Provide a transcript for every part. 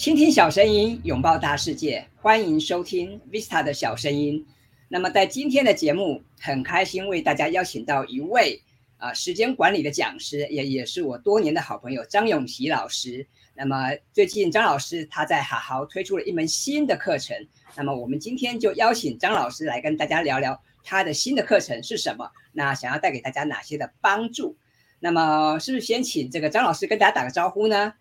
倾听小声音，拥抱大世界，欢迎收听 Vista 的小声音。那么在今天的节目，很开心为大家邀请到一位啊时间管理的讲师，也也是我多年的好朋友张永琪老师。那么最近张老师他在好好推出了一门新的课程。那么我们今天就邀请张老师来跟大家聊聊他的新的课程是什么，那想要带给大家哪些的帮助？那么是不是先请这个张老师跟大家打个招呼呢？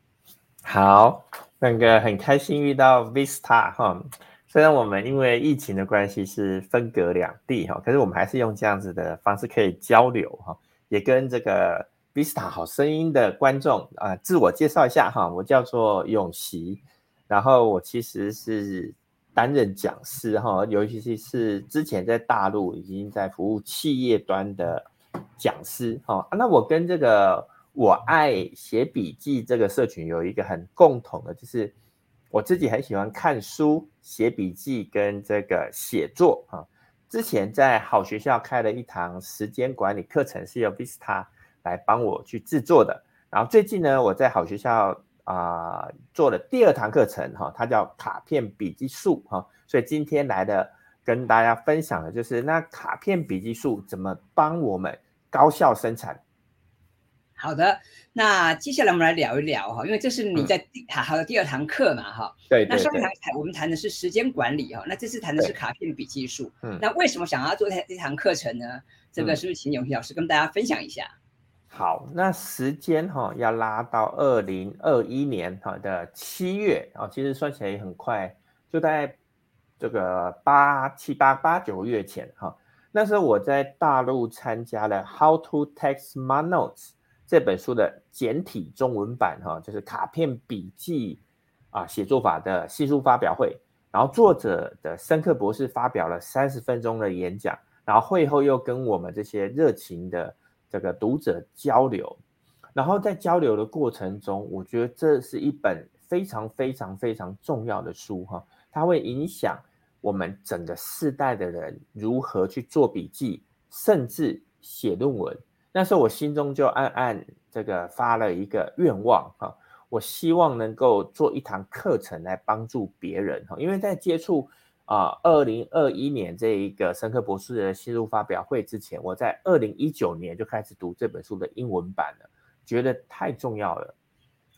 好，那个很开心遇到 Vista 哈，虽然我们因为疫情的关系是分隔两地哈，可是我们还是用这样子的方式可以交流哈，也跟这个 Vista 好声音的观众啊自我介绍一下哈，我叫做永琪，然后我其实是担任讲师哈，尤其是之前在大陆已经在服务企业端的讲师哈，那我跟这个。我爱写笔记这个社群有一个很共同的，就是我自己很喜欢看书、写笔记跟这个写作啊。之前在好学校开了一堂时间管理课程，是由 Vista 来帮我去制作的。然后最近呢，我在好学校啊做了第二堂课程哈，它叫卡片笔记术哈。所以今天来的跟大家分享的就是那卡片笔记术怎么帮我们高效生产。好的，那接下来我们来聊一聊哈，因为这是你在好好的第二堂课嘛哈。对。那上一堂谈我们谈的是时间管理哈，那这次谈的是卡片笔记术。嗯。那为什么想要做这这堂课程呢？这个是不是请永平老师跟大家分享一下？好，那时间哈要拉到二零二一年哈的七月啊，其实算起来也很快，就在这个八七八八九个月前哈。那时候我在大陆参加了 How to Text My Notes。这本书的简体中文版，哈，就是卡片笔记啊写作法的新书发表会，然后作者的深刻博士发表了三十分钟的演讲，然后会后又跟我们这些热情的这个读者交流，然后在交流的过程中，我觉得这是一本非常非常非常重要的书，哈，它会影响我们整个世代的人如何去做笔记，甚至写论文。那时候我心中就暗暗这个发了一个愿望哈，我希望能够做一堂课程来帮助别人哈，因为在接触啊二零二一年这一个深刻博士的新书发表会之前，我在二零一九年就开始读这本书的英文版了，觉得太重要了，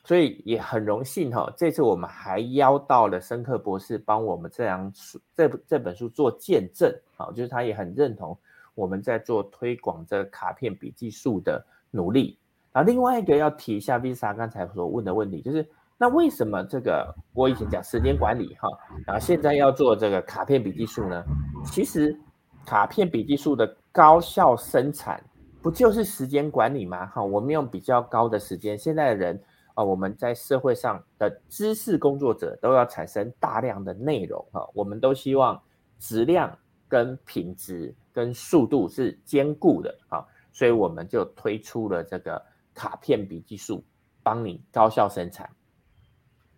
所以也很荣幸哈，这次我们还邀到了深刻博士帮我们这样书这这本书做见证啊，就是他也很认同。我们在做推广这卡片笔记术的努力，然后另外一个要提一下 Visa 刚才所问的问题，就是那为什么这个我以前讲时间管理哈，然后现在要做这个卡片笔记术呢？其实卡片笔记术的高效生产不就是时间管理吗？哈，我们用比较高的时间，现在的人啊，我们在社会上的知识工作者都要产生大量的内容哈，我们都希望质量跟品质。跟速度是兼顾的啊，所以我们就推出了这个卡片笔记术，帮你高效生产。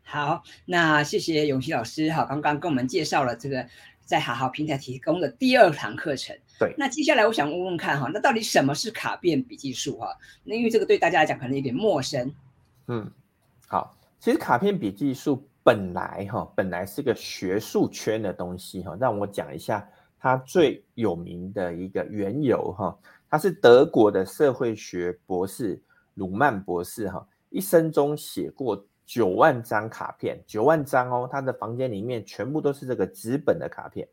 好，那谢谢永琪老师哈，刚刚跟我们介绍了这个在好好平台提供的第二堂课程。对，那接下来我想问问看哈，那到底什么是卡片笔记术哈？那因为这个对大家来讲可能有点陌生。嗯，好，其实卡片笔记术本来哈，本来是个学术圈的东西哈，让我讲一下。他最有名的一个缘由哈，他是德国的社会学博士鲁曼博士哈，一生中写过九万张卡片，九万张哦，他的房间里面全部都是这个纸本的卡片，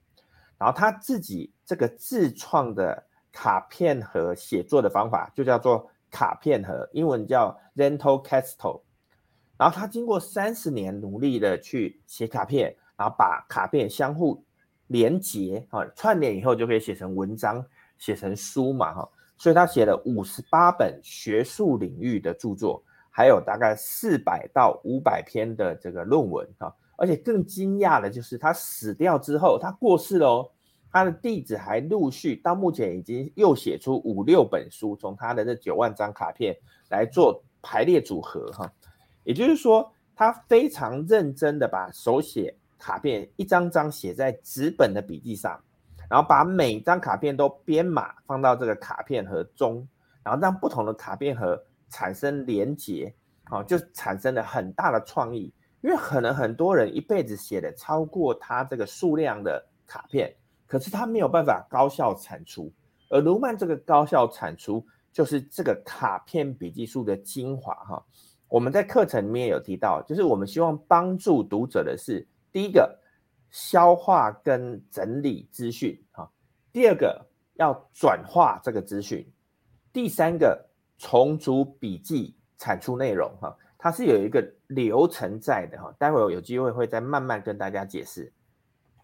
然后他自己这个自创的卡片盒写作的方法就叫做卡片盒，英文叫 Rental Castle，然后他经过三十年努力的去写卡片，然后把卡片相互。连接啊，串联以后就可以写成文章，写成书嘛哈，所以他写了五十八本学术领域的著作，还有大概四百到五百篇的这个论文哈，而且更惊讶的就是他死掉之后，他过世了哦，他的弟子还陆续到目前已经又写出五六本书，从他的这九万张卡片来做排列组合哈，也就是说他非常认真的把手写。卡片一张张写在纸本的笔记上，然后把每张卡片都编码放到这个卡片盒中，然后让不同的卡片盒产生连结，哦，就产生了很大的创意。因为可能很多人一辈子写的超过他这个数量的卡片，可是他没有办法高效产出。而卢曼这个高效产出，就是这个卡片笔记术的精华哈。我们在课程里面有提到，就是我们希望帮助读者的是，第一个消化跟整理资讯哈，第二个要转化这个资讯，第三个重组笔记产出内容哈，它是有一个流程在的哈。待会有机会会再慢慢跟大家解释。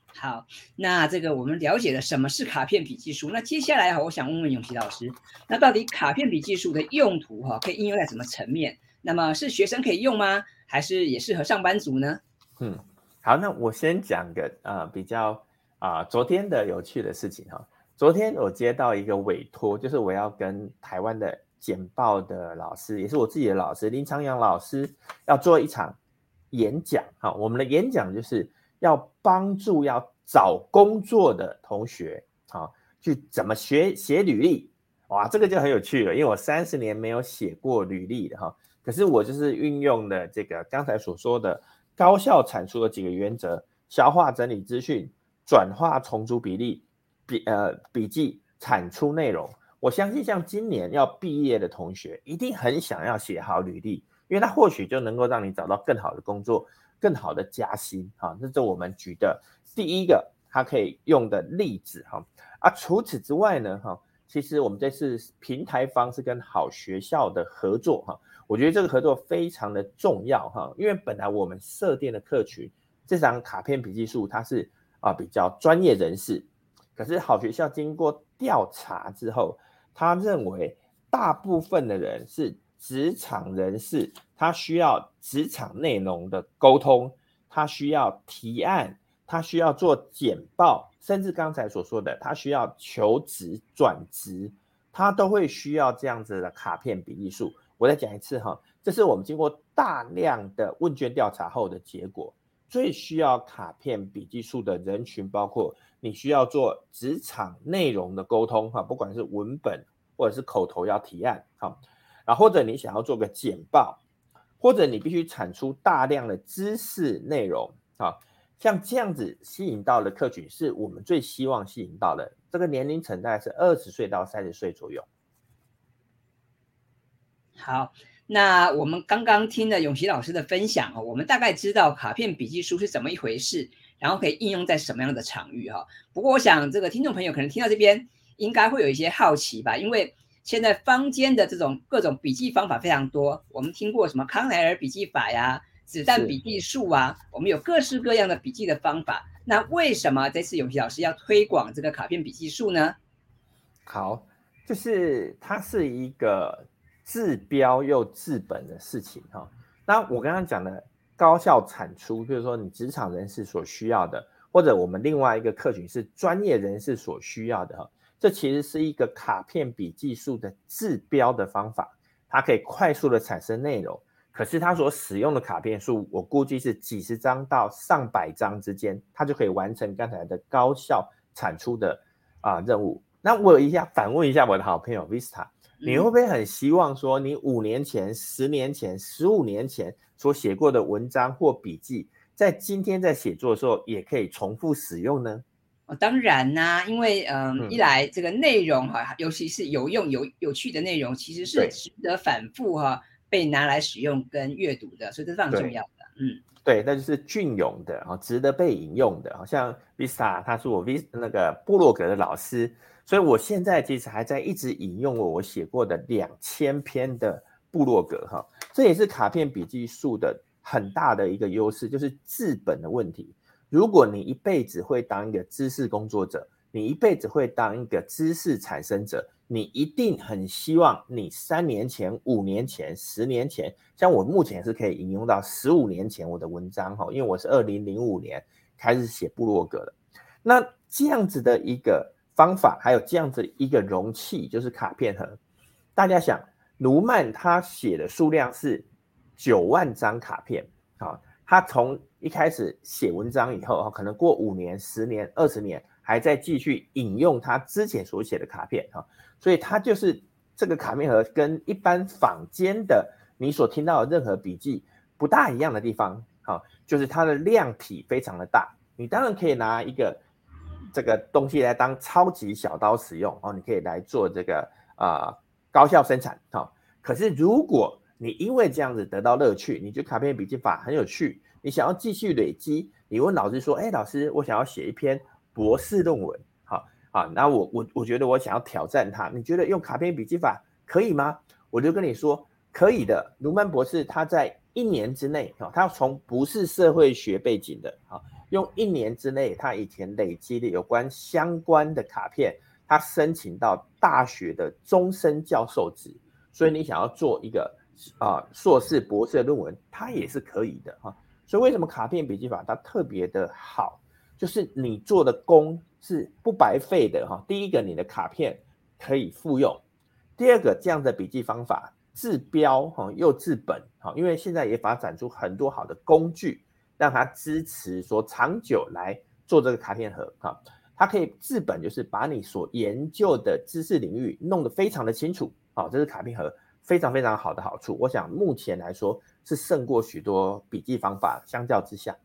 好，那这个我们了解了什么是卡片笔记术。那接下来哈，我想问问永琪老师，那到底卡片笔记术的用途哈，可以应用在什么层面？那么是学生可以用吗？还是也适合上班族呢？嗯，好，那我先讲个啊比较啊昨天的有趣的事情哈。昨天我接到一个委托，就是我要跟台湾的简报的老师，也是我自己的老师林长阳老师，要做一场演讲哈。我们的演讲就是。要帮助要找工作的同学，啊，去怎么学写履历，哇，这个就很有趣了。因为我三十年没有写过履历的哈，可是我就是运用了这个刚才所说的高效产出的几个原则：消化整理资讯、转化重组比例、笔呃笔记产出内容。我相信像今年要毕业的同学，一定很想要写好履历，因为他或许就能够让你找到更好的工作。更好的加薪哈，这是我们举的第一个它可以用的例子哈。啊，除此之外呢哈，其实我们这次平台方是跟好学校的合作哈，我觉得这个合作非常的重要哈，因为本来我们设定的客群这张卡片笔记术它是啊比较专业人士，可是好学校经过调查之后，他认为大部分的人是。职场人士，他需要职场内容的沟通，他需要提案，他需要做简报，甚至刚才所说的，他需要求职转职，他都会需要这样子的卡片笔记术。我再讲一次哈，这是我们经过大量的问卷调查后的结果。最需要卡片笔记术的人群，包括你需要做职场内容的沟通哈，不管是文本或者是口头要提案哈。啊，或者你想要做个简报，或者你必须产出大量的知识内容啊，像这样子吸引到的客群，是我们最希望吸引到的。这个年龄层大概是二十岁到三十岁左右。好，那我们刚刚听了永琪老师的分享哦，我们大概知道卡片笔记书是怎么一回事，然后可以应用在什么样的场域哈。不过我想这个听众朋友可能听到这边，应该会有一些好奇吧，因为。现在坊间的这种各种笔记方法非常多，我们听过什么康奈尔笔记法呀、子弹笔记术啊，我们有各式各样的笔记的方法。那为什么这次永琪老师要推广这个卡片笔记术呢？好，就是它是一个治标又治本的事情哈。那我刚刚讲的高效产出，就是说你职场人士所需要的，或者我们另外一个客群是专业人士所需要的哈。这其实是一个卡片笔记术的治标的方法，它可以快速的产生内容。可是它所使用的卡片数，我估计是几十张到上百张之间，它就可以完成刚才的高效产出的啊任务。那我一下反问一下我的好朋友 Vista，你会不会很希望说，你五年前、十年前、十五年前所写过的文章或笔记，在今天在写作的时候也可以重复使用呢？哦，当然啦，因为嗯，一来这个内容哈，尤其是有用有有趣的内容，其实是值得反复哈被拿来使用跟阅读的，所以这是非常重要的。嗯，对，那就是隽永的啊，值得被引用的。好像 Vista 他是我 V 那个布洛格的老师，所以我现在其实还在一直引用我我写过的两千篇的布洛格哈，这也是卡片笔记术的很大的一个优势，就是治本的问题。如果你一辈子会当一个知识工作者，你一辈子会当一个知识产生者，你一定很希望你三年前、五年前、十年前，像我目前是可以引用到十五年前我的文章哈，因为我是二零零五年开始写部落格的。那这样子的一个方法，还有这样子一个容器，就是卡片盒。大家想，卢曼他写的数量是九万张卡片，啊，他从一开始写文章以后啊，可能过五年、十年、二十年，还在继续引用他之前所写的卡片哈，所以他就是这个卡片盒跟一般坊间的你所听到的任何笔记不大一样的地方哈，就是它的量体非常的大。你当然可以拿一个这个东西来当超级小刀使用哦，你可以来做这个啊高效生产哈。可是如果你因为这样子得到乐趣，你觉得卡片笔记法很有趣，你想要继续累积，你问老师说，哎，老师，我想要写一篇博士论文，好，好，那我我我觉得我想要挑战它，你觉得用卡片笔记法可以吗？我就跟你说可以的。卢曼博士他在一年之内，哈，他从不是社会学背景的，哈，用一年之内，他以前累积的有关相关的卡片，他申请到大学的终身教授职。所以你想要做一个啊硕士、博士的论文，它也是可以的哈。所以为什么卡片笔记法它特别的好，就是你做的功是不白费的哈。第一个，你的卡片可以复用；第二个，这样的笔记方法治标哈又治本哈。因为现在也发展出很多好的工具，让他支持说长久来做这个卡片盒哈。它可以治本，就是把你所研究的知识领域弄得非常的清楚。啊，这是卡片盒非常非常好的好处。我想目前来说是胜过许多笔记方法，相较之下。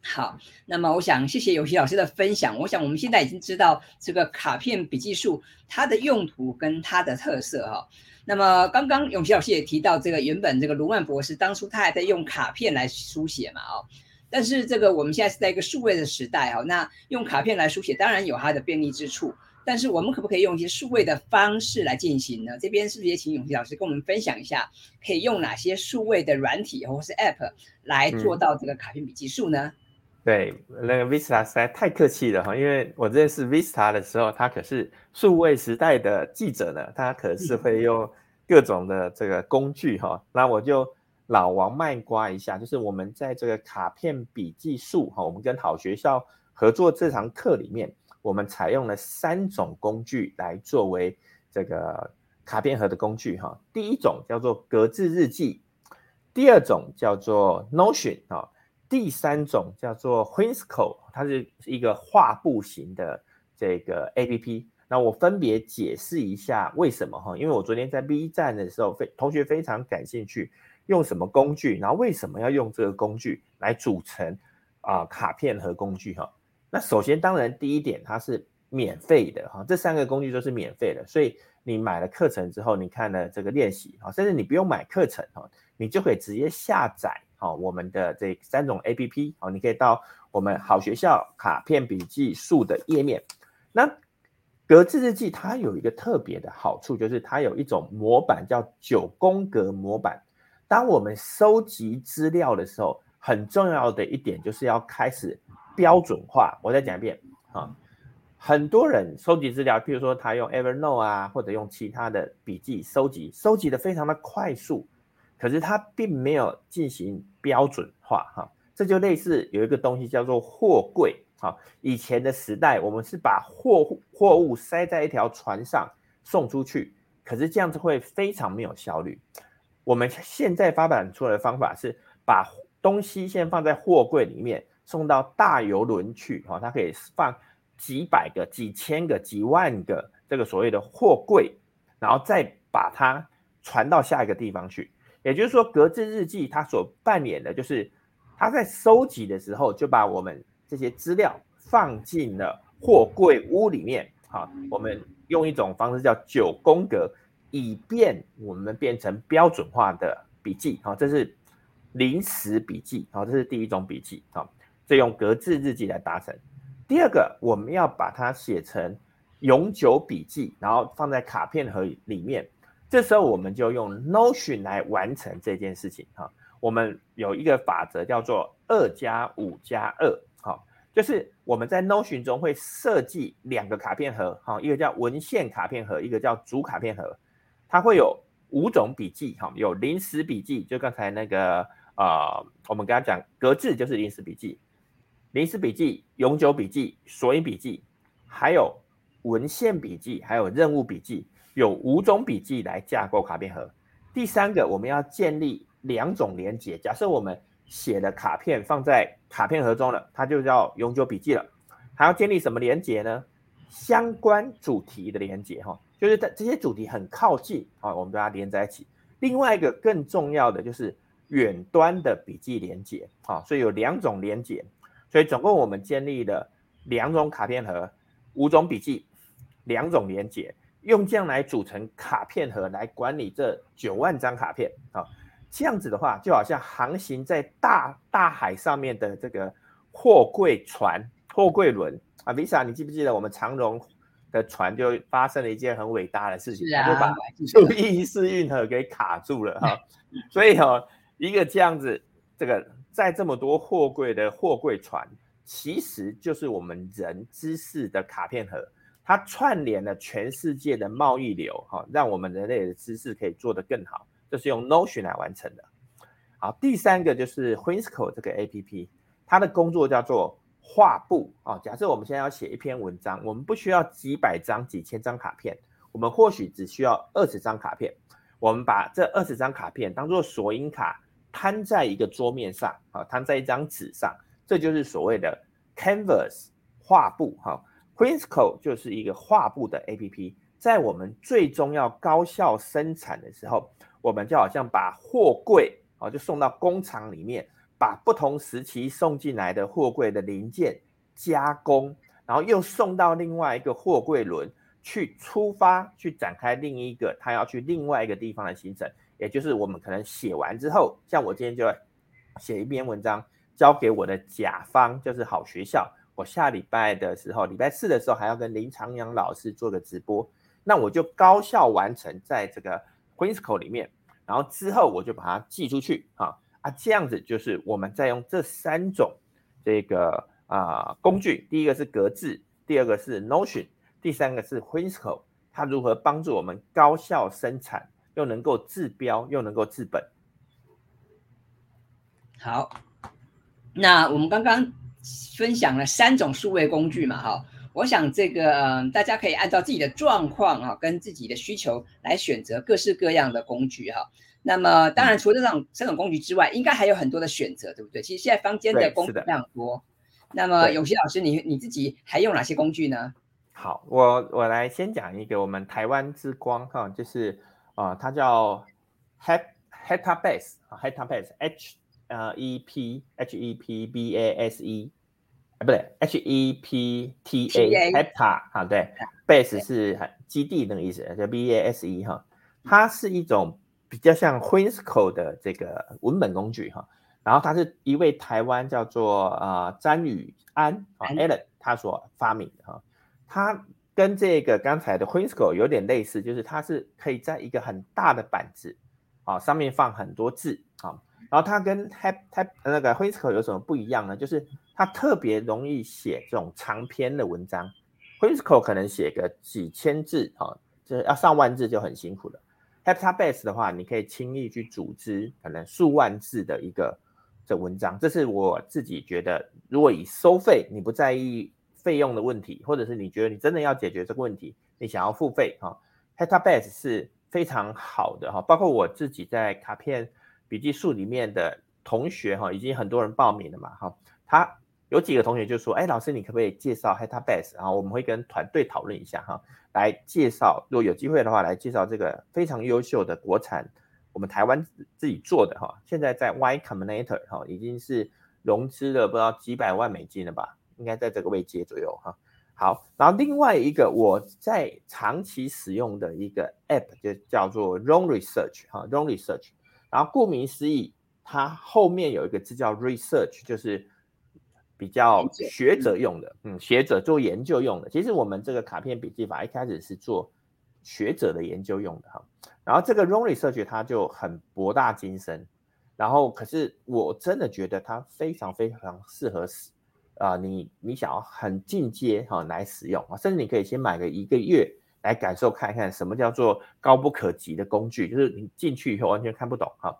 好，那么我想谢谢游戏老师的分享。我想我们现在已经知道这个卡片笔记术它的用途跟它的特色哈。那么刚刚永琪老师也提到，这个原本这个卢曼博士当初他还在用卡片来书写嘛哦，但是这个我们现在是在一个数位的时代哈，那用卡片来书写当然有它的便利之处。但是我们可不可以用一些数位的方式来进行呢？这边是不是也请永琪老师跟我们分享一下，可以用哪些数位的软体或是 App 来做到这个卡片笔记术呢？对，那个 Vista 实在太客气了哈，因为我认识 Vista 的时候，他可是数位时代的记者呢，他可是会用各种的这个工具哈。那我就老王卖瓜一下，就是我们在这个卡片笔记术哈，我们跟好学校合作这堂课里面。我们采用了三种工具来作为这个卡片盒的工具哈。第一种叫做格致日记，第二种叫做 Notion 啊，第三种叫做 Whimsical，它是一个画布型的这个 A P P。那我分别解释一下为什么哈，因为我昨天在 B 站的时候，非同学非常感兴趣，用什么工具，然后为什么要用这个工具来组成啊卡片和工具哈。那首先，当然第一点，它是免费的哈，这三个工具都是免费的，所以你买了课程之后，你看了这个练习哈，甚至你不用买课程哈，你就可以直接下载哈我们的这三种 A P P 哦，你可以到我们好学校卡片笔记术的页面。那格致日记它有一个特别的好处，就是它有一种模板叫九宫格模板。当我们收集资料的时候，很重要的一点就是要开始。标准化，我再讲一遍啊！很多人收集资料，譬如说他用 Evernote 啊，或者用其他的笔记收集，收集的非常的快速，可是它并没有进行标准化哈。这就类似有一个东西叫做货柜哈。以前的时代，我们是把货货物塞在一条船上送出去，可是这样子会非常没有效率。我们现在发展出来的方法是把东西先放在货柜里面。送到大游轮去，哈，它可以放几百个、几千个、几万个这个所谓的货柜，然后再把它传到下一个地方去。也就是说，格致日记它所扮演的就是，它在收集的时候就把我们这些资料放进了货柜屋里面，哈，我们用一种方式叫九宫格，以便我们变成标准化的笔记，哈，这是临时笔记，好，这是第一种笔记，好。这用格致日记来达成。第二个，我们要把它写成永久笔记，然后放在卡片盒里面。这时候我们就用 Notion 来完成这件事情。哈，我们有一个法则叫做二加五加二。好，就是我们在 Notion 中会设计两个卡片盒。哈，一个叫文献卡片盒，一个叫主卡片盒。它会有五种笔记。哈，有临时笔记，就刚才那个啊，我们刚刚讲格致就是临时笔记。临时笔记、永久笔记、索引笔记，还有文献笔记，还有任务笔记，有五种笔记来架构卡片盒。第三个，我们要建立两种连接。假设我们写的卡片放在卡片盒中了，它就叫永久笔记了。还要建立什么连接呢？相关主题的连接，哈，就是在这些主题很靠近，啊，我们把它连在一起。另外一个更重要的就是远端的笔记连接，啊，所以有两种连接，所以总共我们建立了两种卡片盒，五种笔记，两种连接，用这样来组成卡片盒来管理这九万张卡片，啊，这样子的话就好像航行在大大海上面的这个货柜船、货柜轮啊，Visa，你记不记得我们长荣？的船就发生了一件很伟大的事情，他就把苏伊士运河给卡住了哈，所以哈，一个这样子，这个载这么多货柜的货柜船，其实就是我们人知识的卡片盒，它串联了全世界的贸易流哈，让我们人类的知识可以做得更好，这是用 Notion 来完成的。好，第三个就是 Winsco 这个 A P P，它的工作叫做。画布啊，假设我们现在要写一篇文章，我们不需要几百张、几千张卡片，我们或许只需要二十张卡片。我们把这二十张卡片当做索引卡，摊在一个桌面上啊，摊在一张纸上，这就是所谓的 Canvas 画布哈。Whimsical 就是一个画布的 APP，在我们最终要高效生产的时候，我们就好像把货柜啊，就送到工厂里面。把不同时期送进来的货柜的零件加工，然后又送到另外一个货柜轮去出发，去展开另一个他要去另外一个地方的行程。也就是我们可能写完之后，像我今天就要写一篇文章交给我的甲方，就是好学校。我下礼拜的时候，礼拜四的时候还要跟林长阳老师做个直播，那我就高效完成在这个 Queensco 里面，然后之后我就把它寄出去啊。啊，这样子就是我们在用这三种这个啊工具，第一个是格致，第二个是 Notion，第三个是 Whimsical，它如何帮助我们高效生产，又能够治标，又能够治本。好，那我们刚刚分享了三种数位工具嘛，哈，我想这个大家可以按照自己的状况啊，跟自己的需求来选择各式各样的工具哈。那么，当然，除了这种三种工具之外，应该还有很多的选择，对不对？其实现在坊间的工具非常多。那么，永熙老师，你你自己还用哪些工具呢？好，我我来先讲一个我们台湾之光哈，就是啊，它叫 Hat Hatabase 啊，Hatabase，H 呃 E P H E P B A S E，啊不对，H E P T A Hata 啊对，Base 是基地那个意思，叫 B A S E 哈，它是一种。比较像 Whimsical 的这个文本工具哈，然后它是一位台湾叫做啊詹宇安啊 Allen 他所发明的哈，他跟这个刚才的 Whimsical 有点类似，就是它是可以在一个很大的板子啊上面放很多字啊，然后它跟 Type Type 那个 Whimsical 有什么不一样呢？就是它特别容易写这种长篇的文章，Whimsical 可能写个几千字啊，就是要上万字就很辛苦了。Database 的话，你可以轻易去组织可能数万字的一个这文章，这是我自己觉得，如果以收费，你不在意费用的问题，或者是你觉得你真的要解决这个问题，你想要付费哈，Database 是非常好的哈，包括我自己在卡片笔记数里面的同学哈，已经很多人报名了嘛哈，他有几个同学就说，哎，老师你可不可以介绍 Database，然后我们会跟团队讨论一下哈。来介绍，如果有机会的话，来介绍这个非常优秀的国产，我们台湾自己做的哈，现在在 Y Combinator 哈，已经是融资了不知道几百万美金了吧，应该在这个位阶左右哈。好，然后另外一个我在长期使用的一个 App 就叫做 Wrong Research 哈，Wrong Research，然后顾名思义，它后面有一个字叫 Research，就是。比较学者用的，嗯，学者做研究用的。其实我们这个卡片笔记法一开始是做学者的研究用的哈。然后这个 Ron Research 它就很博大精深，然后可是我真的觉得它非常非常适合使啊，你你想要很进阶哈来使用啊，甚至你可以先买个一个月来感受看一看什么叫做高不可及的工具，就是你进去以后完全看不懂哈。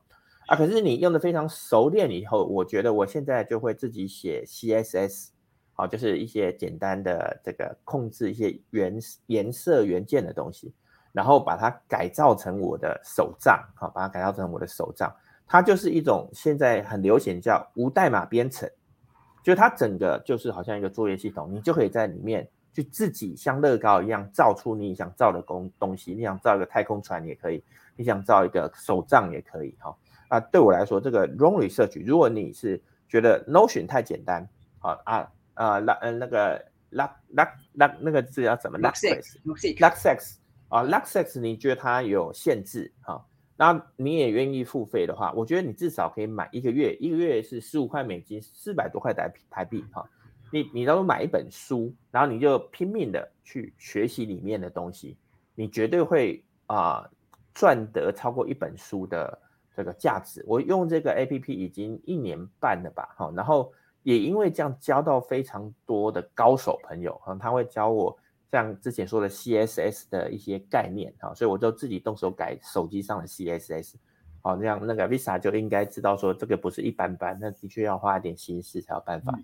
啊，可是你用的非常熟练以后，我觉得我现在就会自己写 CSS，好，就是一些简单的这个控制一些原颜色元件的东西，然后把它改造成我的手账，好，把它改造成我的手账，它就是一种现在很流行叫无代码编程，就它整个就是好像一个作业系统，你就可以在里面去自己像乐高一样造出你想造的工东西，你想造一个太空船也可以，你想造一个手杖也可以，哈。啊，对我来说，这个 wrong research，如果你是觉得 Notion 太简单，啊啊啊，那呃那个 luck luck luck 那个字要怎么 sex，luck sex 啊 sex，你觉得它有限制哈？那你也愿意付费的话，我觉得你至少可以买一个月，一个月是十五块美金，四百多块台台币哈。你你到时候买一本书，然后你就拼命的去学习里面的东西，你绝对会啊赚得超过一本书的。这个价值，我用这个 A P P 已经一年半了吧，哈，然后也因为这样交到非常多的高手朋友，哈，他会教我像之前说的 C S S 的一些概念，哈，所以我就自己动手改手机上的 C S S，好，这样那个 Visa 就应该知道说这个不是一般般，那的确要花一点心思才有办法。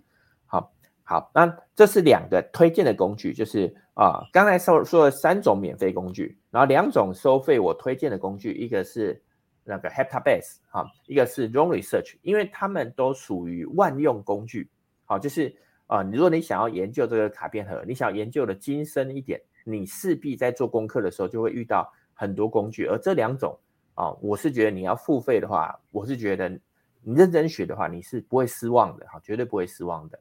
好，好，那这是两个推荐的工具，就是啊，刚才说说了三种免费工具，然后两种收费我推荐的工具，一个是。那个 Heptabase 哈，一个是 Wrong Research，因为他们都属于万用工具，好，就是啊，如果你想要研究这个卡片盒，你想研究的精深一点，你势必在做功课的时候就会遇到很多工具，而这两种啊，我是觉得你要付费的话，我是觉得你认真学的话，你是不会失望的哈，绝对不会失望的，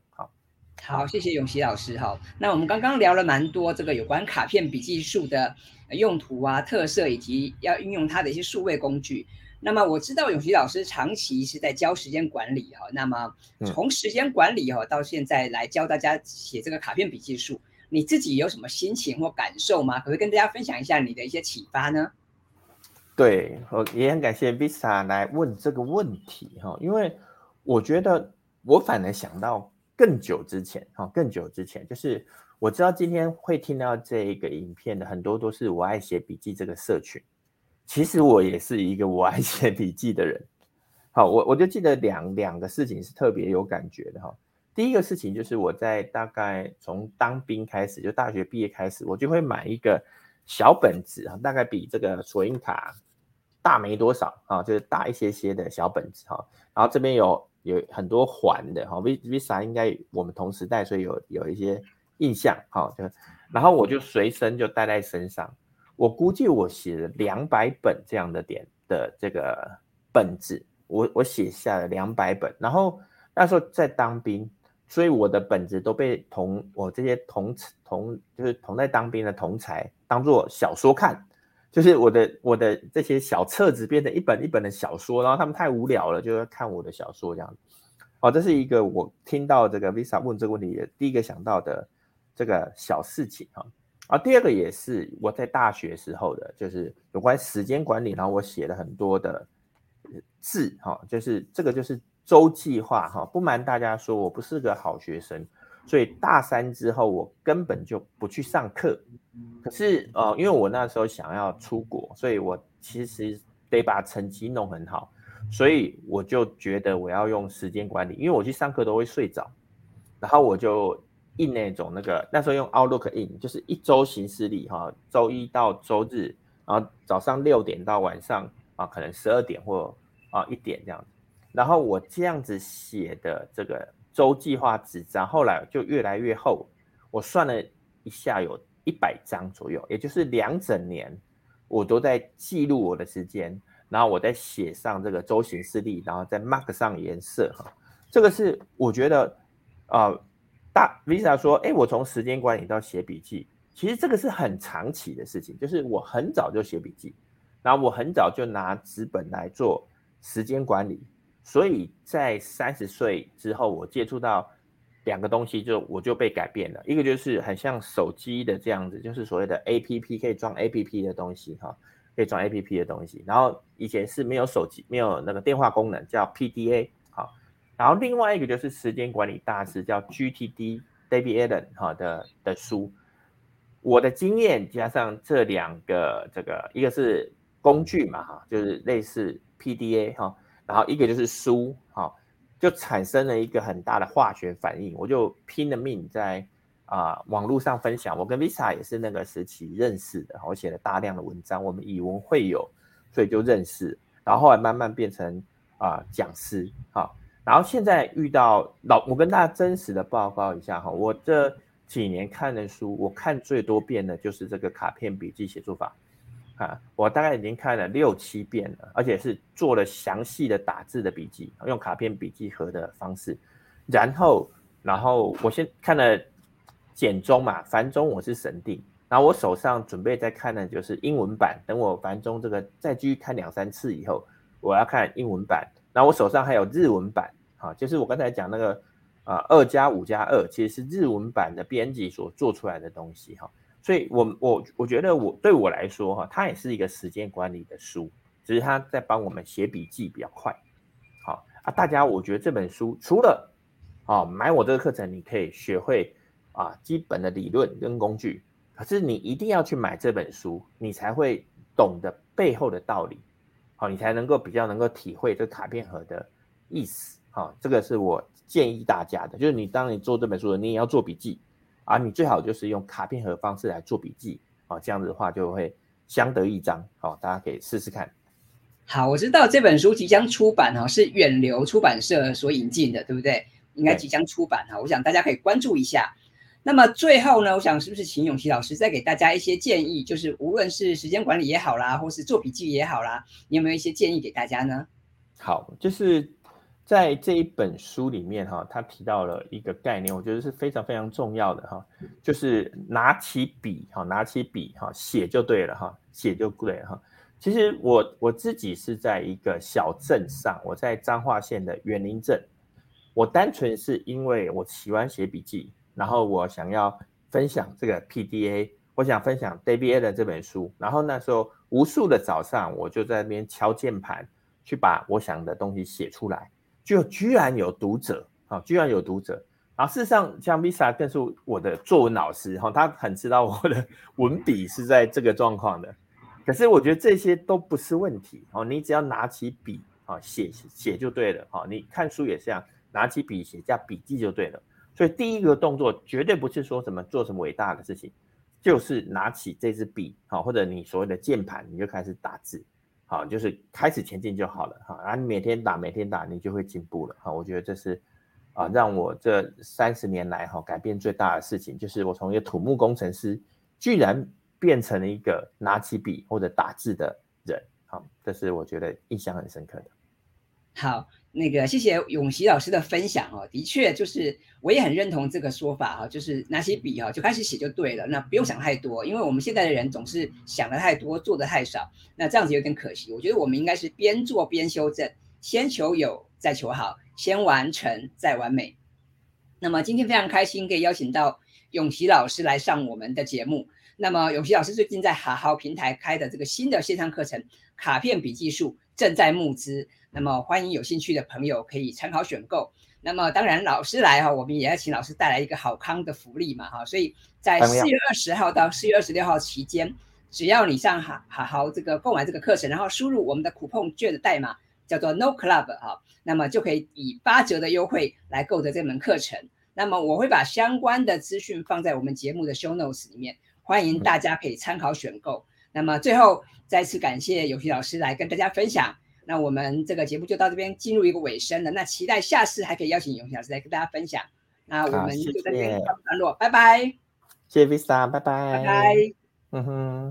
好，好，谢谢永琪老师哈，那我们刚刚聊了蛮多这个有关卡片笔记术的。用途啊、特色以及要运用它的一些数位工具。那么我知道永琪老师长期是在教时间管理哈。那么从时间管理哈到现在来教大家写这个卡片笔记术，你自己有什么心情或感受吗？可不可以跟大家分享一下你的一些启发呢？对，我也很感谢 Visa 来问这个问题哈，因为我觉得我反而想到更久之前哈，更久之前就是。我知道今天会听到这一个影片的很多都是我爱写笔记这个社群，其实我也是一个我爱写笔记的人。好，我我就记得两两个事情是特别有感觉的哈。第一个事情就是我在大概从当兵开始，就大学毕业开始，我就会买一个小本子啊，大概比这个索引卡大没多少啊，就是大一些些的小本子哈。然后这边有有很多环的哈，V Visa 应该我们同时代，所以有有一些。印象好，就然后我就随身就带在身上。我估计我写了两百本这样的点的这个本子，我我写下了两百本。然后那时候在当兵，所以我的本子都被同我这些同同就是同在当兵的同才当做小说看，就是我的我的这些小册子变成一本一本的小说，然后他们太无聊了，就要看我的小说这样。哦，这是一个我听到这个 Visa 问这个问题的第一个想到的。这个小事情哈，啊，第二个也是我在大学时候的，就是有关时间管理，然后我写了很多的字哈，就是这个就是周计划哈。不瞒大家说，我不是个好学生，所以大三之后我根本就不去上课。可是呃，因为我那时候想要出国，所以我其实得把成绩弄很好，所以我就觉得我要用时间管理，因为我去上课都会睡着，然后我就。印那种那个那时候用 Outlook 印，就是一周行事历哈，周一到周日，然后早上六点到晚上啊，可能十二点或啊一点这样。然后我这样子写的这个周计划纸张，后来就越来越厚。我算了一下，有一百张左右，也就是两整年，我都在记录我的时间，然后我在写上这个周行事历，然后再 mark 上颜色哈。这个是我觉得啊。大 Visa 说：“哎，我从时间管理到写笔记，其实这个是很长期的事情。就是我很早就写笔记，然后我很早就拿纸本来做时间管理。所以在三十岁之后，我接触到两个东西，就我就被改变了。一个就是很像手机的这样子，就是所谓的 APP 可以装 APP 的东西，哈，可以装 APP 的东西。然后以前是没有手机，没有那个电话功能，叫 PDA 哈。”然后另外一个就是时间管理大师叫 GTD David Allen 哈的的书，我的经验加上这两个这个一个是工具嘛哈，就是类似 PDA 哈，然后一个就是书哈，就产生了一个很大的化学反应，我就拼了命在啊网络上分享。我跟 Visa 也是那个时期认识的，我写了大量的文章，我们以文会友，所以就认识，然后后来慢慢变成啊讲师哈。然后现在遇到老，我跟大家真实的报告一下哈，我这几年看的书，我看最多遍的就是这个卡片笔记写作法。啊，我大概已经看了六七遍了，而且是做了详细的打字的笔记，用卡片笔记盒的方式。然后，然后我先看了简中嘛，繁中我是神定，然后我手上准备再看的就是英文版。等我繁中这个再继续看两三次以后，我要看英文版。然后我手上还有日文版，哈，就是我刚才讲那个啊二加五加二，其实是日文版的编辑所做出来的东西，哈。所以，我我我觉得我对我来说哈，它也是一个时间管理的书，只是它在帮我们写笔记比较快。好啊，大家，我觉得这本书除了啊买我这个课程，你可以学会啊基本的理论跟工具，可是你一定要去买这本书，你才会懂得背后的道理，好，你才能够比较能够体会这卡片盒的意思。好，这个是我建议大家的，就是你当你做这本书的，你也要做笔记。啊，你最好就是用卡片盒方式来做笔记啊，这样子的话就会相得益彰。好，大家可以试试看。好，我知道这本书即将出版哈，是远流出版社所引进的，对不对？应该即将出版哈，我想大家可以关注一下。那么最后呢，我想是不是请永琪老师再给大家一些建议，就是无论是时间管理也好啦，或是做笔记也好啦，你有没有一些建议给大家呢？好，就是。在这一本书里面，哈，他提到了一个概念，我觉得是非常非常重要的，哈，就是拿起笔，哈，拿起笔，哈，写就对了，哈，写就对了，哈。其实我我自己是在一个小镇上，我在彰化县的园林镇，我单纯是因为我喜欢写笔记，然后我想要分享这个 PDA，我想分享 David a 这本书，然后那时候无数的早上，我就在那边敲键盘，去把我想的东西写出来。就居然有读者，啊，居然有读者，然后事实上，像 Visa 更是我的作文老师，哈，他很知道我的文笔是在这个状况的。可是我觉得这些都不是问题，哦，你只要拿起笔，啊，写写就对了，哈，你看书也是这样，拿起笔写下笔记就对了。所以第一个动作绝对不是说什么做什么伟大的事情，就是拿起这支笔，好，或者你所谓的键盘，你就开始打字。好，就是开始前进就好了哈，然后你每天打，每天打，你就会进步了哈。我觉得这是啊，让我这三十年来哈改变最大的事情，就是我从一个土木工程师，居然变成了一个拿起笔或者打字的人。好，这是我觉得印象很深刻的。好。那个，谢谢永琪老师的分享哦。的确，就是我也很认同这个说法哈，就是拿起笔哈就开始写就对了，那不用想太多，因为我们现在的人总是想的太多，做的太少，那这样子有点可惜。我觉得我们应该是边做边修正，先求有再求好，先完成再完美。那么今天非常开心可以邀请到永琪老师来上我们的节目。那么永琪老师最近在好好平台开的这个新的线上课程《卡片笔记术》正在募资。那么欢迎有兴趣的朋友可以参考选购。那么当然老师来哈，我们也要请老师带来一个好康的福利嘛哈。所以在四月二十号到四月二十六号期间，只要你上好好好这个购买这个课程，然后输入我们的苦碰券的代码叫做 No Club 哈，那么就可以以八折的优惠来购得这门课程。那么我会把相关的资讯放在我们节目的 Show Notes 里面，欢迎大家可以参考选购。那么最后再次感谢有希老师来跟大家分享。那我们这个节目就到这边进入一个尾声了。那期待下次还可以邀请永新老师来跟大家分享。那我们就在这边告一段落，拜拜。谢谢 Vista，拜拜。拜拜。嗯哼。